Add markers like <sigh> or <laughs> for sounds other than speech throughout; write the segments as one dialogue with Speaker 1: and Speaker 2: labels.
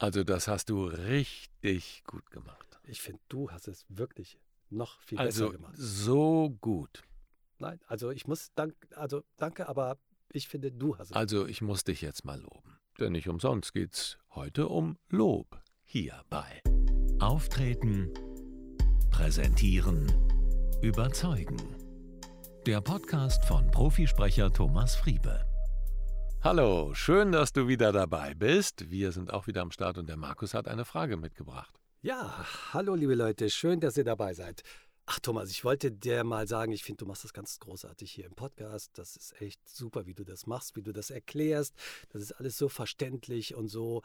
Speaker 1: Also das hast du richtig gut gemacht.
Speaker 2: Ich finde, du hast es wirklich noch viel
Speaker 1: also
Speaker 2: besser gemacht.
Speaker 1: so gut.
Speaker 2: Nein, also ich muss, dank, also danke, aber ich finde, du hast es.
Speaker 1: Also ich muss dich jetzt mal loben. Denn nicht umsonst geht's heute um Lob hierbei. Auftreten, präsentieren, überzeugen. Der Podcast von Profisprecher Thomas Friebe. Hallo, schön, dass du wieder dabei bist. Wir sind auch wieder am Start und der Markus hat eine Frage mitgebracht.
Speaker 2: Ja, hallo liebe Leute, schön, dass ihr dabei seid. Ach Thomas, ich wollte dir mal sagen, ich finde, du machst das ganz großartig hier im Podcast. Das ist echt super, wie du das machst, wie du das erklärst. Das ist alles so verständlich und so,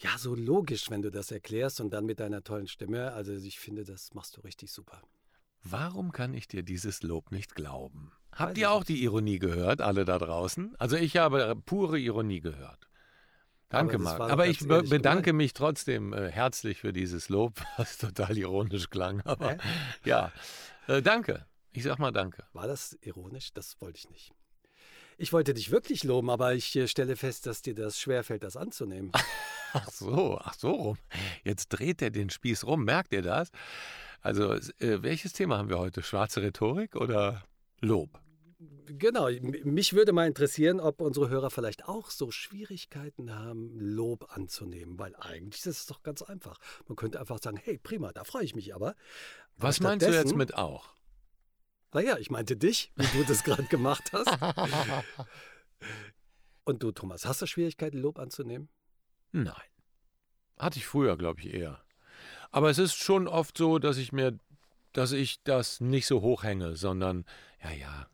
Speaker 2: ja, so logisch, wenn du das erklärst und dann mit deiner tollen Stimme. Also ich finde, das machst du richtig super.
Speaker 1: Warum kann ich dir dieses Lob nicht glauben? Habt ihr auch die Ironie gehört, alle da draußen? Also ich habe pure Ironie gehört. Danke,
Speaker 2: Aber
Speaker 1: Marc. Aber ich bedanke
Speaker 2: gemeint.
Speaker 1: mich trotzdem äh, herzlich für dieses Lob, <laughs> was total ironisch klang. Aber
Speaker 2: Hä?
Speaker 1: ja, äh, danke. Ich sag mal danke.
Speaker 2: War das ironisch? Das wollte ich nicht. Ich wollte dich wirklich loben, aber ich äh, stelle fest, dass dir das schwerfällt, das anzunehmen. <laughs>
Speaker 1: Ach so, ach so rum. Jetzt dreht er den Spieß rum. Merkt ihr das? Also, äh, welches Thema haben wir heute? Schwarze Rhetorik oder Lob?
Speaker 2: Genau, mich würde mal interessieren, ob unsere Hörer vielleicht auch so Schwierigkeiten haben, Lob anzunehmen, weil eigentlich ist es doch ganz einfach. Man könnte einfach sagen, hey, prima, da freue ich mich aber. Aber
Speaker 1: Was meinst du jetzt mit auch?
Speaker 2: Naja, ich meinte dich, wie du das gerade <laughs> gemacht hast. Und du, Thomas, hast du Schwierigkeiten, Lob anzunehmen?
Speaker 1: Nein. Hatte ich früher, glaube ich, eher. Aber es ist schon oft so, dass ich mir, dass ich das nicht so hochhänge, sondern, ja, ja,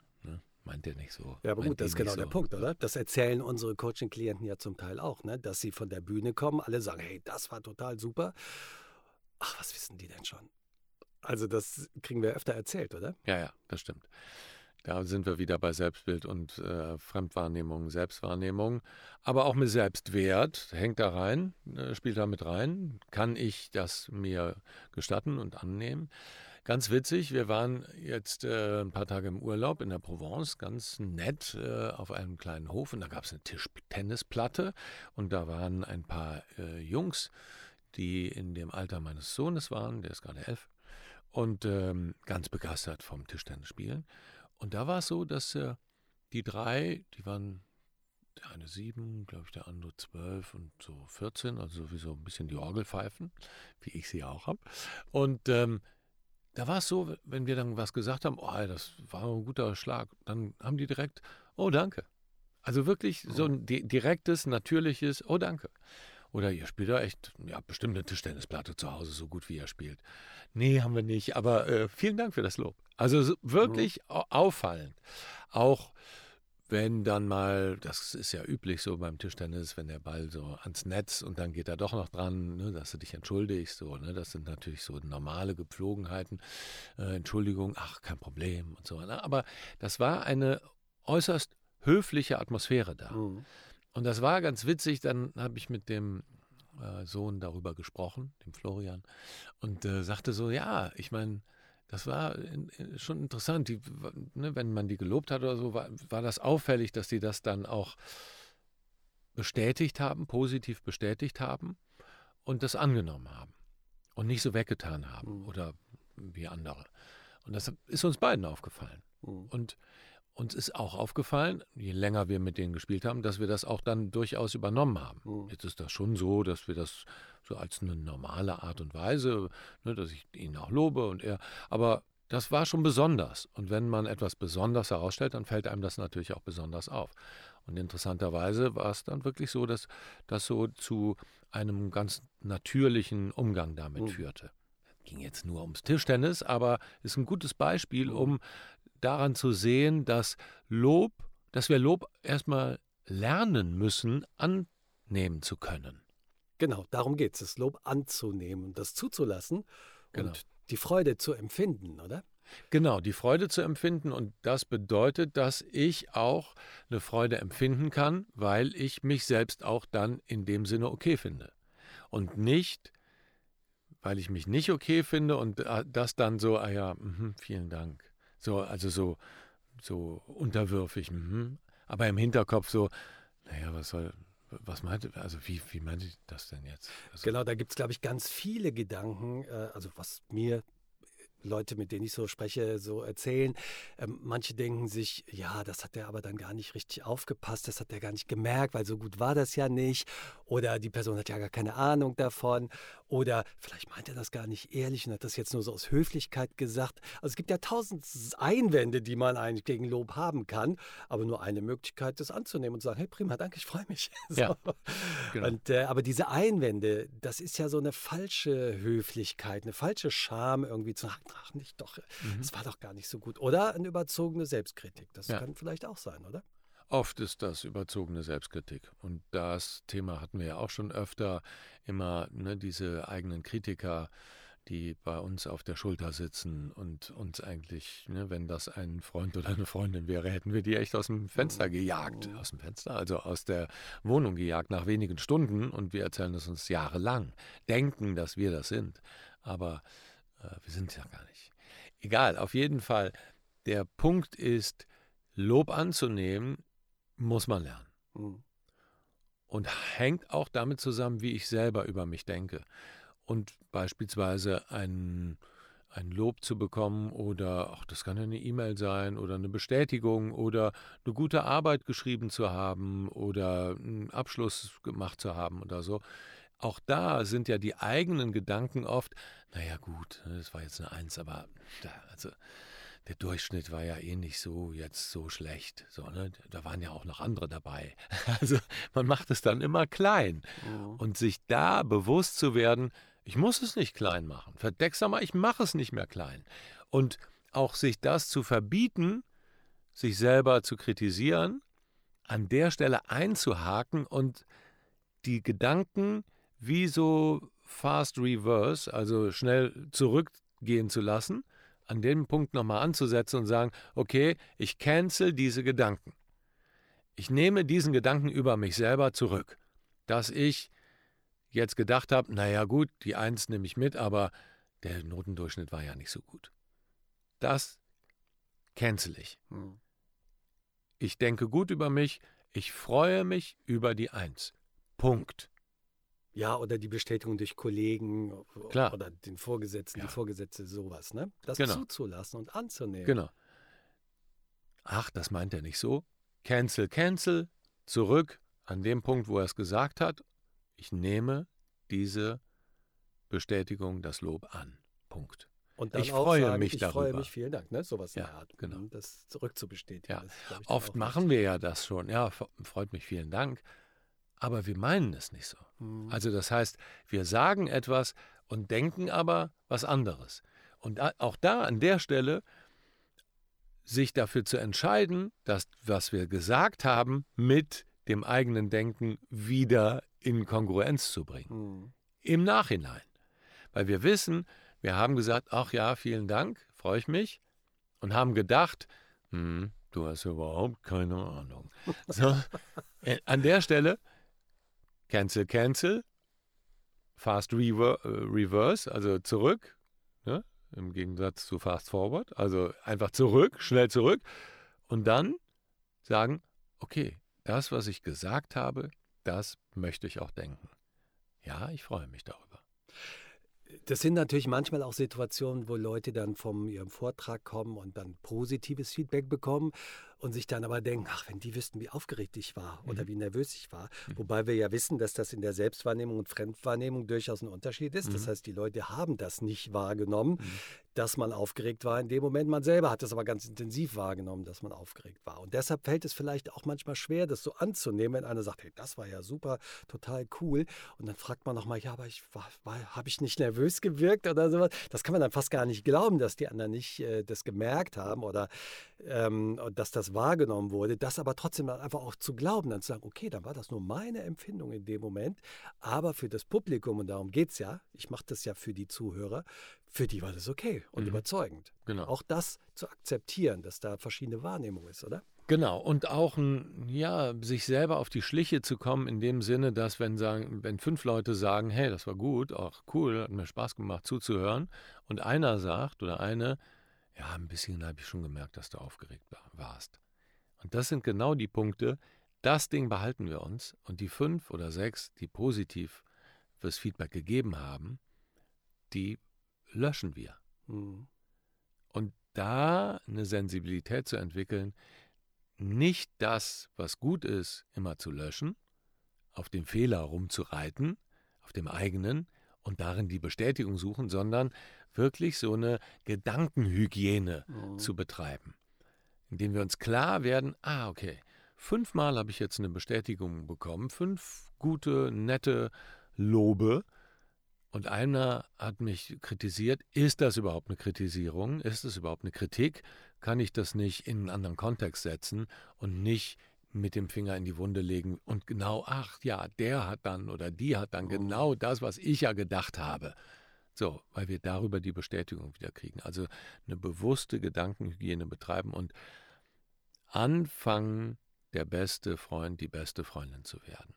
Speaker 1: meint ihr nicht so.
Speaker 2: Ja, aber gut, das ist genau
Speaker 1: nicht
Speaker 2: der
Speaker 1: so.
Speaker 2: Punkt, oder? Das erzählen unsere Coaching-Klienten ja zum Teil auch, ne? dass sie von der Bühne kommen, alle sagen, hey, das war total super. Ach, was wissen die denn schon? Also das kriegen wir öfter erzählt, oder?
Speaker 1: Ja, ja, das stimmt. Da sind wir wieder bei Selbstbild und äh, Fremdwahrnehmung, Selbstwahrnehmung. Aber auch mit Selbstwert hängt da rein, äh, spielt da mit rein. Kann ich das mir gestatten und annehmen? Ganz witzig, wir waren jetzt äh, ein paar Tage im Urlaub in der Provence, ganz nett äh, auf einem kleinen Hof und da gab es eine Tischtennisplatte und da waren ein paar äh, Jungs, die in dem Alter meines Sohnes waren, der ist gerade elf, und ähm, ganz begeistert vom Tischtennisspielen. Und da war es so, dass äh, die drei, die waren der eine sieben, glaube ich, der andere zwölf und so 14, also sowieso ein bisschen die Orgelpfeifen, wie ich sie auch habe. Und ähm, da war es so, wenn wir dann was gesagt haben, oh, das war ein guter Schlag, dann haben die direkt, oh, danke. Also wirklich so ein di direktes, natürliches, oh, danke. Oder ihr spielt ja echt, ja, bestimmt eine Tischtennisplatte zu Hause, so gut wie ihr spielt. Nee, haben wir nicht, aber äh, vielen Dank für das Lob. Also so, wirklich au- auffallend. Auch wenn dann mal, das ist ja üblich so beim Tischtennis, wenn der Ball so ans Netz und dann geht er doch noch dran, ne, dass du dich entschuldigst, so, ne, das sind natürlich so normale Gepflogenheiten. Äh, Entschuldigung, ach, kein Problem und so. Ne? Aber das war eine äußerst höfliche Atmosphäre da.
Speaker 2: Mhm.
Speaker 1: Und das war ganz witzig. Dann habe ich mit dem äh, Sohn darüber gesprochen, dem Florian, und äh, sagte so: Ja, ich meine, das war schon interessant. Die, ne, wenn man die gelobt hat oder so, war, war das auffällig, dass die das dann auch bestätigt haben, positiv bestätigt haben und das angenommen haben und nicht so weggetan haben
Speaker 2: Mhm.
Speaker 1: oder wie andere. Und das ist uns beiden aufgefallen.
Speaker 2: Mhm.
Speaker 1: Und uns ist auch aufgefallen, je länger wir mit denen gespielt haben, dass wir das auch dann durchaus übernommen haben.
Speaker 2: Mhm.
Speaker 1: Jetzt ist das schon so, dass wir das so als eine normale Art und Weise, ne, dass ich ihn auch lobe und er, aber das war schon besonders. Und wenn man etwas besonders herausstellt, dann fällt einem das natürlich auch besonders auf. Und interessanterweise war es dann wirklich so, dass das so zu einem ganz natürlichen Umgang damit
Speaker 2: Mhm.
Speaker 1: führte. Ging jetzt nur ums Tischtennis, aber ist ein gutes Beispiel,
Speaker 2: Mhm.
Speaker 1: um daran zu sehen, dass Lob, dass wir Lob erstmal lernen müssen, annehmen zu können.
Speaker 2: Genau, darum geht es, das Lob anzunehmen und das zuzulassen
Speaker 1: Genau.
Speaker 2: und die Freude zu empfinden, oder?
Speaker 1: Genau, die Freude zu empfinden und das bedeutet, dass ich auch eine Freude empfinden kann, weil ich mich selbst auch dann in dem Sinne okay finde. Und nicht, weil ich mich nicht okay finde und äh, das dann so, ah ja, mhm, vielen Dank. So, also so, so unterwürfig, mhm. aber im Hinterkopf so, naja, was soll, Was meinte, also wie, wie meinte ich das denn jetzt? Also
Speaker 2: genau, da gibt es, glaube ich, ganz viele Gedanken, äh, also was mir Leute, mit denen ich so spreche, so erzählen. Ähm, manche denken sich, ja, das hat der aber dann gar nicht richtig aufgepasst, das hat der gar nicht gemerkt, weil so gut war das ja nicht. Oder die Person hat ja gar keine Ahnung davon. Oder vielleicht meint er das gar nicht ehrlich und hat das jetzt nur so aus Höflichkeit gesagt. Also es gibt ja tausend Einwände, die man eigentlich gegen Lob haben kann, aber nur eine Möglichkeit, das anzunehmen und zu sagen, hey prima, danke, ich freue mich. <laughs> so.
Speaker 1: Ja, genau.
Speaker 2: und, äh, aber diese Einwände, das ist ja so eine falsche Höflichkeit, eine falsche Scham irgendwie zu sagen, ach nicht doch,
Speaker 1: Mhm.
Speaker 2: das war doch gar nicht so gut. Oder eine überzogene Selbstkritik, das
Speaker 1: Ja.
Speaker 2: kann vielleicht auch sein, oder?
Speaker 1: Oft ist das überzogene Selbstkritik. Und das Thema hatten wir ja auch schon öfter. Immer ne, diese eigenen Kritiker, die bei uns auf der Schulter sitzen und uns eigentlich, ne, wenn das ein Freund oder eine Freundin wäre, hätten wir die echt aus dem Fenster gejagt. Aus dem Fenster, also aus der Wohnung gejagt nach wenigen Stunden. Und wir erzählen es uns jahrelang. Denken, dass wir das sind. Aber wir sind es ja gar nicht. Egal, auf jeden Fall. Der Punkt ist, Lob anzunehmen, muss man lernen.
Speaker 2: Hm.
Speaker 1: Und hängt auch damit zusammen, wie ich selber über mich denke. Und beispielsweise ein, ein Lob zu bekommen oder, ach, das kann ja eine E-Mail sein oder eine Bestätigung oder eine gute Arbeit geschrieben zu haben oder einen Abschluss gemacht zu haben oder so. Auch da sind ja die eigenen Gedanken oft, naja gut, das war jetzt eine Eins, aber also der Durchschnitt war ja eh nicht so jetzt so schlecht. So, ne? Da waren ja auch noch andere dabei. <laughs> Also man macht es dann immer klein.
Speaker 2: Mhm.
Speaker 1: Und sich da bewusst zu werden, ich muss es nicht klein machen. Verdeck's mal, ich mache es nicht mehr klein. Und auch sich das zu verbieten, sich selber zu kritisieren, an der Stelle einzuhaken und die Gedanken wie so fast reverse, also schnell zurückgehen zu lassen, an dem Punkt nochmal anzusetzen und sagen, okay, ich cancel diese Gedanken. Ich nehme diesen Gedanken über mich selber zurück, dass ich jetzt gedacht habe, naja gut, die Eins nehme ich mit, aber der Notendurchschnitt war ja nicht so gut. Das cancel ich.
Speaker 2: Hm.
Speaker 1: Ich denke gut über mich, ich freue mich über die Eins. Punkt.
Speaker 2: Ja, oder die Bestätigung durch Kollegen
Speaker 1: Klar.
Speaker 2: oder den Vorgesetzten,
Speaker 1: Ja.
Speaker 2: die Vorgesetzte, sowas, ne? Das
Speaker 1: Genau.
Speaker 2: zuzulassen und anzunehmen.
Speaker 1: Genau. Ach, das meint er nicht so. Cancel, cancel, zurück an dem Punkt, wo er es gesagt hat. Ich nehme diese Bestätigung, das Lob an. Punkt.
Speaker 2: Und
Speaker 1: Ich freue
Speaker 2: sagen,
Speaker 1: mich
Speaker 2: ich
Speaker 1: darüber.
Speaker 2: freue mich, vielen Dank, ne? Sowas in
Speaker 1: Ja,
Speaker 2: der Art.
Speaker 1: genau.
Speaker 2: um Das zurückzubestätigen.
Speaker 1: Ja.
Speaker 2: Das ich,
Speaker 1: Oft machen wir ja das schon. Ja, freut mich, vielen Dank. Aber wir meinen es nicht so.
Speaker 2: wichtig. Hm.
Speaker 1: Also das heißt, wir sagen etwas und denken aber was anderes. Und auch da an der Stelle sich dafür zu entscheiden, dass was wir gesagt haben mit dem eigenen Denken wieder in Kongruenz zu bringen.
Speaker 2: Hm.
Speaker 1: Im Nachhinein. Weil wir wissen, wir haben gesagt, ach ja, vielen Dank, freue ich mich. Und haben gedacht, hm, du hast überhaupt keine Ahnung. So, <laughs> äh, an der Stelle, cancel, cancel, fast rever äh, reverse, also zurück, ne? im Gegensatz zu fast forward, also einfach zurück, schnell zurück. Und dann sagen, okay, das, was ich gesagt habe, das möchte ich auch denken. Ja, ich freue mich darüber.
Speaker 2: Das sind natürlich manchmal auch Situationen, wo Leute dann von ihrem Vortrag kommen und dann positives Feedback bekommen und sich dann aber denken, ach, wenn die wüssten, wie aufgeregt ich war oder
Speaker 1: Mhm.
Speaker 2: wie nervös ich war. Wobei wir ja wissen, dass das in der Selbstwahrnehmung und Fremdwahrnehmung durchaus ein Unterschied ist. Das
Speaker 1: Mhm.
Speaker 2: heißt, die Leute haben das nicht wahrgenommen,
Speaker 1: Mhm.
Speaker 2: dass man aufgeregt war in dem Moment. Man selber hat es aber ganz intensiv wahrgenommen, dass man aufgeregt war. Und deshalb fällt es vielleicht auch manchmal schwer, das so anzunehmen, wenn einer sagt, hey, das war ja super, total cool. Und dann fragt man nochmal, ja, aber ich war, war, habe ich nicht nervös gewirkt oder sowas? Das kann man dann fast gar nicht glauben, dass die anderen nicht äh, das gemerkt haben oder ähm, dass das wahrgenommen wurde. Das aber trotzdem dann einfach auch zu glauben, dann zu sagen, okay, dann war das nur meine Empfindung in dem Moment, aber für das Publikum, und darum geht es ja, ich mache das ja für die Zuhörer, für die war das okay und
Speaker 1: Mhm.
Speaker 2: überzeugend.
Speaker 1: Genau.
Speaker 2: Auch das zu akzeptieren, dass da verschiedene Wahrnehmung ist, oder?
Speaker 1: Genau, und auch ein, ja, sich selber auf die Schliche zu kommen, in dem Sinne, dass wenn sagen, wenn fünf Leute sagen, hey, das war gut, auch cool, hat mir Spaß gemacht zuzuhören, und einer sagt oder eine, ja, ein bisschen habe ich schon gemerkt, dass du aufgeregt war- warst. Und das sind genau die Punkte, Das Ding behalten wir uns und die fünf oder sechs, die positiv fürs Feedback gegeben haben, die löschen wir. Mhm. Und da eine Sensibilität zu entwickeln, nicht das, was gut ist, immer zu löschen, auf dem Fehler rumzureiten, auf dem eigenen und darin die Bestätigung suchen, sondern wirklich so eine Gedankenhygiene mhm. zu betreiben, indem wir uns klar werden, ah, okay, fünfmal habe ich jetzt eine Bestätigung bekommen, fünf gute, nette Lobe, und einer hat mich kritisiert, ist das überhaupt eine Kritisierung? Ist das überhaupt eine Kritik? Kann ich das nicht in einen anderen Kontext setzen und nicht mit dem Finger in die Wunde legen und genau, ach ja, der hat dann oder die hat dann oh. genau das, was ich ja gedacht habe. So, weil wir darüber die Bestätigung wieder kriegen. Also eine bewusste Gedankenhygiene betreiben und anfangen, der beste Freund, die beste Freundin zu werden.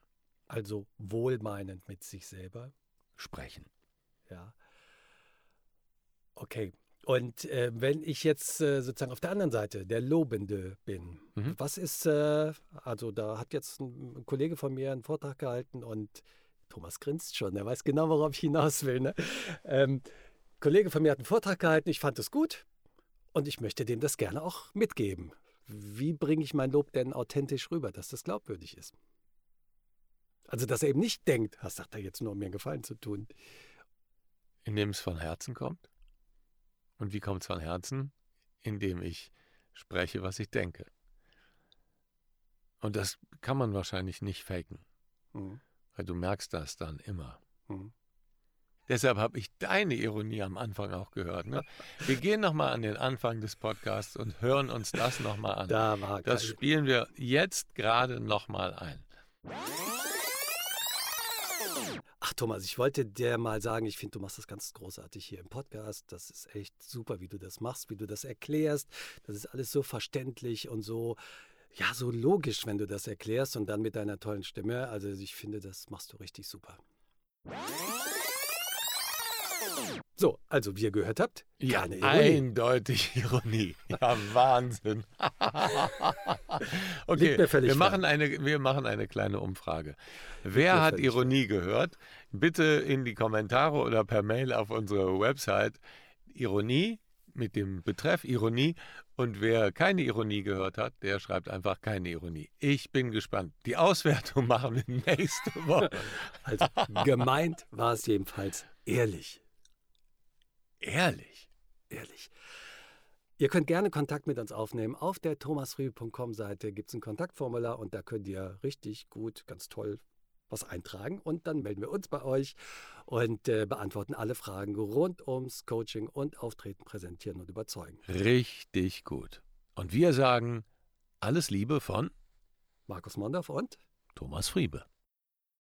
Speaker 2: Also wohlmeinend mit sich selber,
Speaker 1: sprechen.
Speaker 2: Ja. Okay. Und äh, wenn ich jetzt äh, sozusagen auf der anderen Seite der Lobende bin, mhm. was ist, äh, also da hat jetzt ein, ein, Kollege von mir einen Vortrag gehalten und Thomas grinst schon, er weiß genau, worauf ich hinaus will. Ne? Ähm, Kollege von mir hat einen Vortrag gehalten, ich fand es gut und ich möchte dem das gerne auch mitgeben. Wie bringe ich mein Lob denn authentisch rüber, dass das glaubwürdig ist? Also, dass er eben nicht denkt, was sagt er jetzt nur, um mir einen Gefallen zu tun.
Speaker 1: Indem es von Herzen kommt. Und wie kommt es von Herzen? Indem ich spreche, was ich denke. Und das kann man wahrscheinlich nicht faken. Mhm. Weil du merkst das dann immer. Mhm. Deshalb habe ich deine Ironie am Anfang auch gehört. Ne? <laughs> Wir gehen nochmal an den Anfang des Podcasts und hören uns das nochmal an.
Speaker 2: Da war
Speaker 1: das spielen wir jetzt gerade nochmal ein.
Speaker 2: Ach Thomas, ich wollte dir mal sagen, ich finde, du machst das ganz großartig hier im Podcast. Das ist echt super, wie du das machst, wie du das erklärst. Das ist alles so verständlich und so, ja, so logisch, wenn du das erklärst und dann mit deiner tollen Stimme. Also ich finde, das machst du richtig super. So, also wie ihr gehört habt,
Speaker 1: ja, Ironie. eindeutig <laughs> Ironie. Ja, Wahnsinn. <laughs> okay, wir machen, eine, wir machen eine kleine Umfrage. Wer hat Ironie schwer. gehört? Bitte in die Kommentare oder per Mail auf unsere Website Ironie mit dem Betreff Ironie. Und wer keine Ironie gehört hat, der schreibt einfach keine Ironie. Ich bin gespannt. Die Auswertung <laughs> machen wir nächste Woche.
Speaker 2: Also gemeint war es jedenfalls ehrlich.
Speaker 1: Ehrlich?
Speaker 2: Ehrlich. Ihr könnt gerne Kontakt mit uns aufnehmen. Auf der thomasfrüh.com Seite gibt es ein Kontaktformular und da könnt ihr richtig gut, ganz toll was eintragen und dann melden wir uns bei euch und äh, beantworten alle Fragen rund ums Coaching und Auftreten, Präsentieren und Überzeugen.
Speaker 1: Richtig gut. Und wir sagen alles Liebe von
Speaker 2: Markus Mondorf und
Speaker 1: Thomas Friebe.